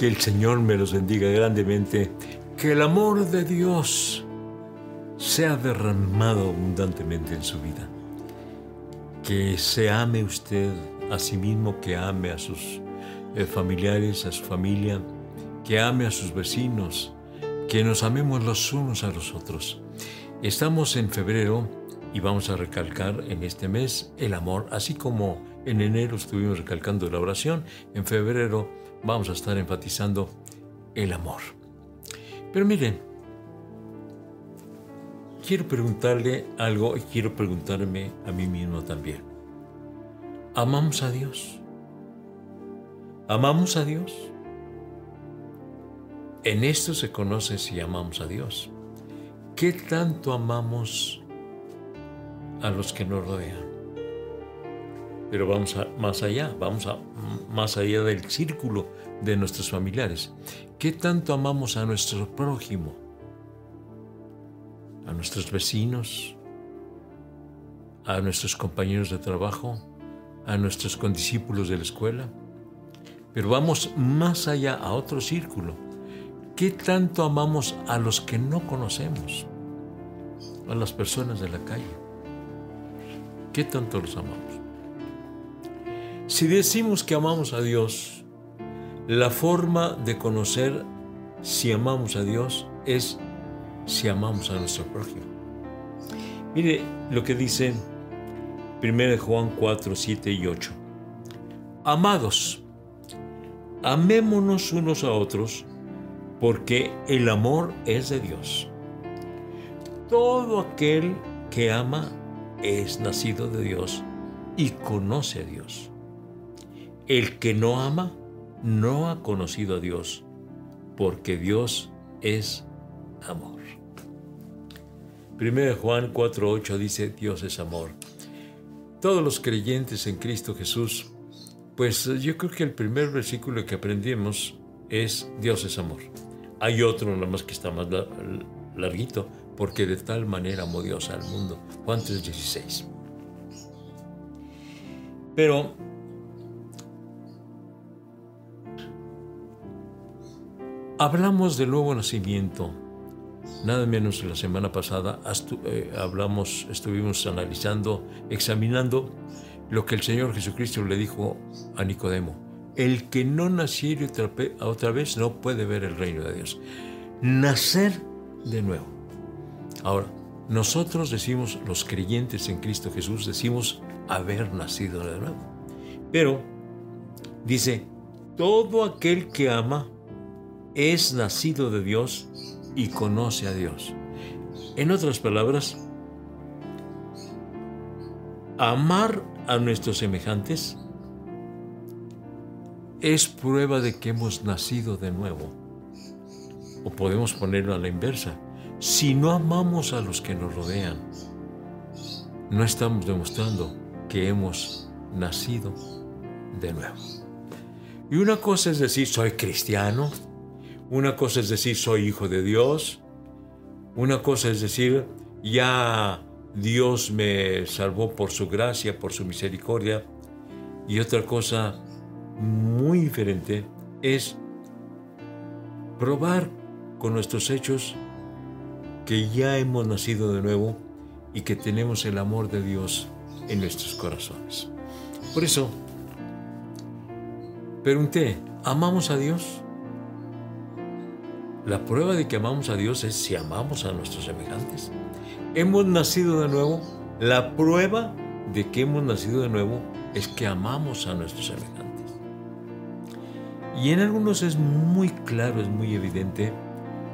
Que el Señor me los bendiga grandemente. Que el amor de Dios sea derramado abundantemente en su vida. Que se ame usted a sí mismo, que ame a sus eh, familiares, a su familia, que ame a sus vecinos, que nos amemos los unos a los otros. Estamos en febrero y vamos a recalcar en este mes el amor, así como en enero estuvimos recalcando la oración, en febrero vamos a estar enfatizando el amor. Pero miren, quiero preguntarle algo y quiero preguntarme a mí mismo también. ¿Amamos a Dios? ¿Amamos a Dios? En esto se conoce si amamos a Dios. ¿Qué tanto amamos a los que nos rodean? Pero vamos más allá, vamos a, más allá del círculo de nuestros familiares. ¿Qué tanto amamos a nuestro prójimo? A nuestros vecinos, a nuestros compañeros de trabajo, a nuestros condiscípulos de la escuela. Pero vamos más allá, a otro círculo. ¿Qué tanto amamos a los que no conocemos? A las personas de la calle. ¿Qué tanto los amamos? Si decimos que amamos a Dios, la forma de conocer si amamos a Dios es si amamos a nuestro prójimo. Mire lo que dice 1 Juan 4, 7 y 8. Amados, amémonos unos a otros, porque el amor es de Dios. Todo aquel que ama es nacido de Dios y conoce a Dios. El que no ama no ha conocido a Dios, porque Dios es amor. 1 Juan 4:8 dice, Dios es amor. Todos los creyentes en Cristo Jesús, pues yo creo que el primer versículo que aprendimos es Dios es amor. Hay otro nada más que está más larguito, porque de tal manera amó Dios al mundo. Juan 3:16. Pero hablamos del nuevo nacimiento. Nada menos la semana pasada eh, hablamos, estuvimos analizando, examinando lo que el Señor Jesucristo le dijo a Nicodemo. El que no naciere otra vez no puede ver el reino de Dios. Nacer de nuevo. Ahora, nosotros decimos, los creyentes en Cristo Jesús, decimos haber nacido de nuevo. Pero, dice, todo aquel que ama es nacido de Dios y conoce a Dios. En otras palabras, amar a nuestros semejantes es prueba de que hemos nacido de nuevo. O podemos ponerlo a la inversa. Si no amamos a los que nos rodean, no estamos demostrando que hemos nacido de nuevo. Y una cosa es decir, soy cristiano, una cosa es decir, soy hijo de Dios. Una cosa es decir, ya Dios me salvó por su gracia, por su misericordia. Y otra cosa muy diferente es probar con nuestros hechos que ya hemos nacido de nuevo y que tenemos el amor de Dios en nuestros corazones. Por eso, pregunté, ¿amamos a Dios? La prueba de que amamos a Dios es si amamos a nuestros semejantes. Hemos nacido de nuevo. La prueba de que hemos nacido de nuevo es que amamos a nuestros semejantes. Y en algunos es muy claro, es muy evidente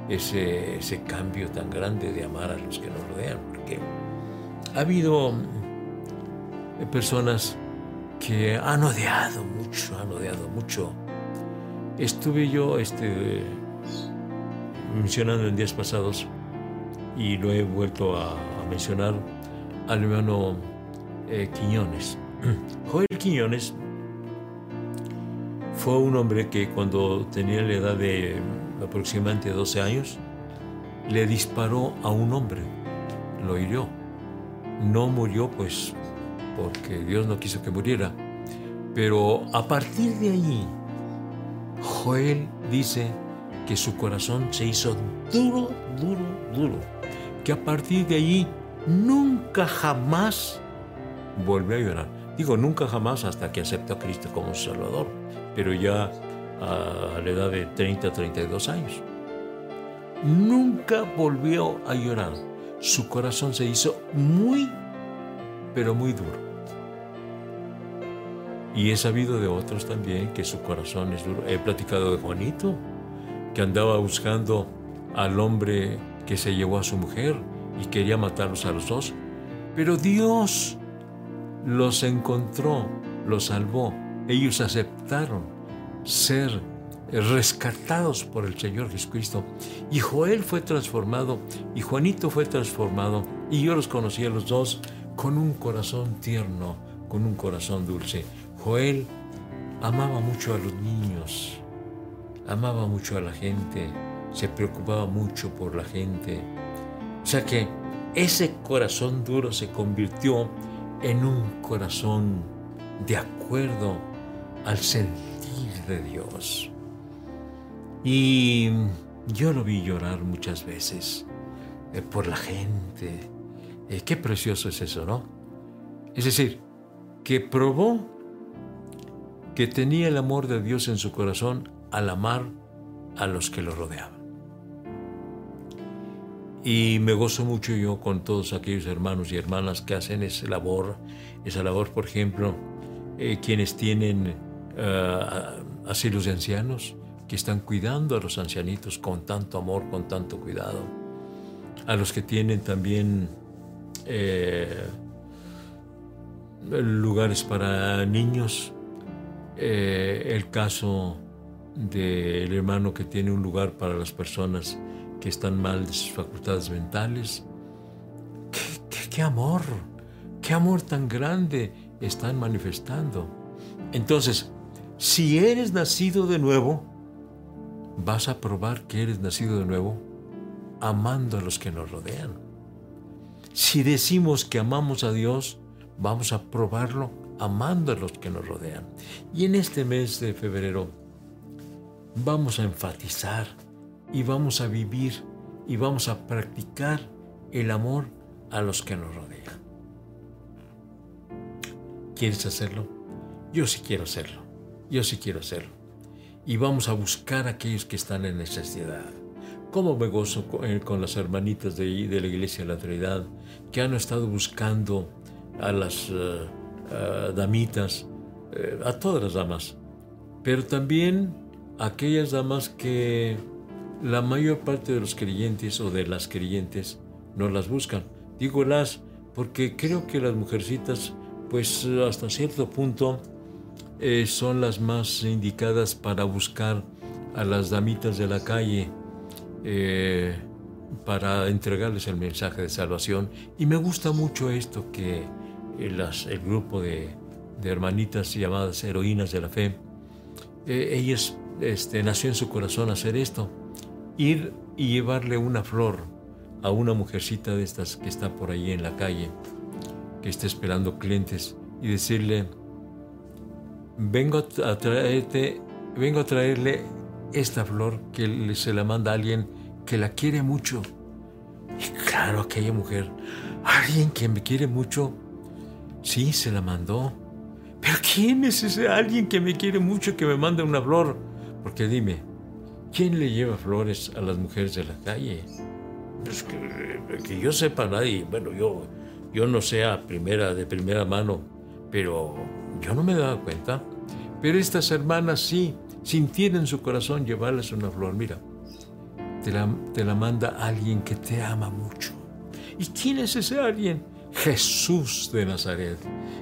ese, ese cambio tan grande de amar a los que nos rodean, porque ha habido eh, personas que han odiado mucho, han odiado mucho. Estuve yo este, mencionando en días pasados y lo he vuelto a, mencionar al hermano eh, Quiñones. Joel Quiñones fue un hombre que cuando tenía la edad de aproximadamente 12 años, le disparó a un hombre, lo hirió. No murió pues porque Dios no quiso que muriera, pero a partir de ahí, Joel dice que su corazón se hizo duro, duro, duro, que a partir de allí nunca jamás volvió a llorar. Digo, nunca jamás hasta que aceptó a Cristo como Salvador, pero ya a la edad de 30, 32 años. Nunca volvió a llorar. Su corazón se hizo muy, pero muy duro. Y he sabido de otros también que su corazón es duro. He platicado de Juanito, que andaba buscando al hombre que se llevó a su mujer y quería matarlos a los dos. Pero Dios los encontró, los salvó. Ellos aceptaron ser rescatados por el Señor Jesucristo. Y Joel fue transformado, y Juanito fue transformado, y yo los conocí a los dos con un corazón tierno, con un corazón dulce. Joel amaba mucho a los niños, amaba mucho a la gente, se preocupaba mucho por la gente. O sea que ese corazón duro se convirtió en un corazón de acuerdo al sentir de Dios. Y yo lo vi llorar muchas veces eh, por la gente. Eh, qué precioso es eso, ¿no? Es decir, que probó que tenía el amor de Dios en su corazón al amar a los que lo rodeaban. Y me gozo mucho yo con todos aquellos hermanos y hermanas que hacen esa labor, esa labor, por ejemplo, eh, quienes tienen asilos de ancianos, que están cuidando a los ancianitos con tanto amor, con tanto cuidado, a los que tienen también eh, lugares para niños, eh, el caso del hermano que tiene un lugar para las personas que están mal de sus facultades mentales. qué amor! ¡Qué amor tan grande están manifestando! Entonces, si eres nacido de nuevo, vas a probar que eres nacido de nuevo amando a los que nos rodean. Si decimos que amamos a Dios, vamos a probarlo amando a los que nos rodean. Y en este mes de febrero vamos a enfatizar y vamos a vivir y vamos a practicar el amor a los que nos rodean. ¿Quieres hacerlo? Yo sí quiero hacerlo. Yo sí quiero hacerlo y vamos a buscar a aquellos que están en necesidad. ¿Cómo me gozo con, eh, las hermanitas de, de, la Iglesia de la Trinidad que han estado buscando a las eh, damitas, eh, a todas las damas, pero también aquellas damas que la mayor parte de los creyentes o de las creyentes no las buscan. Digo las porque creo que las mujercitas, pues hasta cierto punto, eh, son las más indicadas para buscar a las damitas de la calle eh, para entregarles el mensaje de salvación. Y me gusta mucho esto que el grupo de, hermanitas llamadas heroínas de la fe, eh, ellas este, nació en su corazón hacer esto, ir y llevarle una flor a una mujercita de estas que está por ahí en la calle, que está esperando clientes, y decirle, vengo a traerte, vengo a traerle esta flor que se la manda a alguien que la quiere mucho. Y claro, aquella mujer, alguien que me quiere mucho, sí, se la mandó. Pero ¿quién es ese alguien que me quiere mucho que me manda una flor? Porque dime, ¿quién le lleva flores a las mujeres de la calle? Pues que, que yo sepa nadie, bueno, yo, yo no sea primera, de primera mano, pero yo no me dado cuenta. Pero estas hermanas sí, sintieron en su corazón llevarles una flor. Mira, te la, te la manda alguien que te ama mucho. ¿Y quién es ese alguien? Jesús de Nazaret.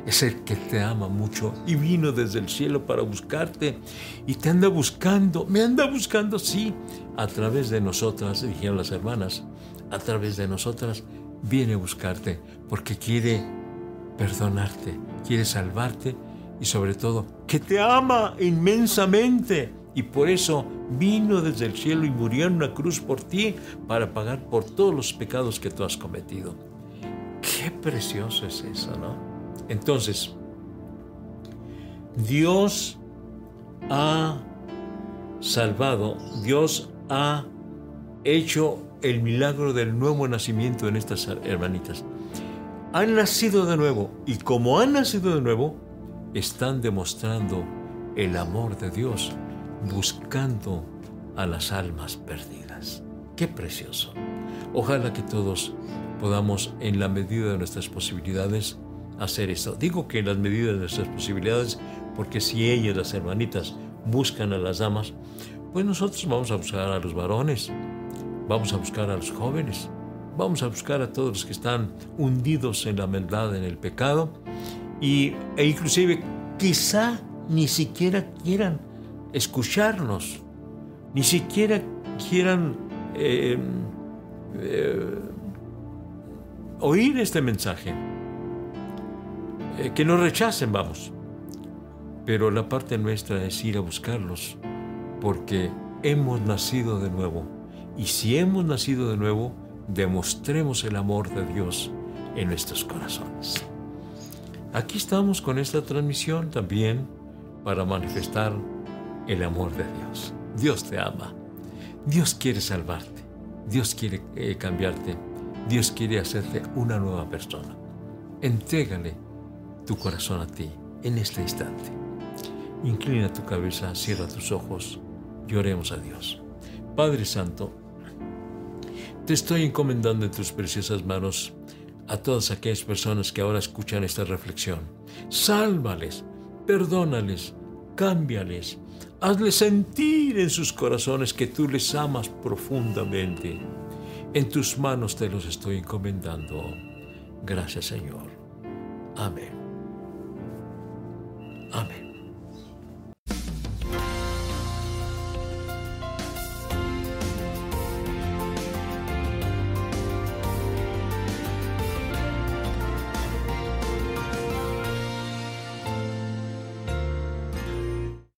Es el que te ama mucho y vino desde el cielo para buscarte y te anda buscando, me anda buscando, sí, a través de nosotras, dijeron las hermanas, a través de nosotras viene a buscarte porque quiere perdonarte, quiere salvarte y sobre todo que te ama inmensamente. Y por eso vino desde el cielo y murió en una cruz por ti para pagar por todos los pecados que tú has cometido. Precioso es eso, ¿no? Entonces, Dios ha salvado, Dios ha hecho el milagro del nuevo nacimiento en estas hermanitas. Han nacido de nuevo y como han nacido de nuevo, están demostrando el amor de Dios, buscando a las almas perdidas. Qué precioso. Ojalá que todos podamos, en la medida de nuestras posibilidades, hacer esto. Digo que en las medidas de nuestras posibilidades, porque si ellas, las hermanitas, buscan a las damas, pues nosotros vamos a buscar a los varones, vamos a buscar a los jóvenes, vamos a buscar a todos los que están hundidos en la maldad, en el pecado, y, e inclusive quizá ni siquiera quieran escucharnos, ni siquiera quieran eh, eh, oír este mensaje. Eh, que nos rechacen, vamos. Pero la parte nuestra es ir a buscarlos, porque hemos nacido de nuevo. Y si hemos nacido de nuevo, demostremos el amor de Dios en nuestros corazones. Aquí estamos con esta transmisión también para manifestar el amor de Dios. Dios te ama. Dios quiere salvarte. Dios quiere eh, cambiarte. Dios quiere hacerte una nueva persona. Entrégale tu corazón a ti en este instante. Inclina tu cabeza, cierra tus ojos y oremos a Dios. Padre Santo, te estoy encomendando en tus preciosas manos a todas aquellas personas que ahora escuchan esta reflexión. Sálvales, perdónales, cámbiales, hazles sentir en sus corazones que tú les amas profundamente. En tus manos te los estoy encomendando. Gracias Señor. Amén. Amén.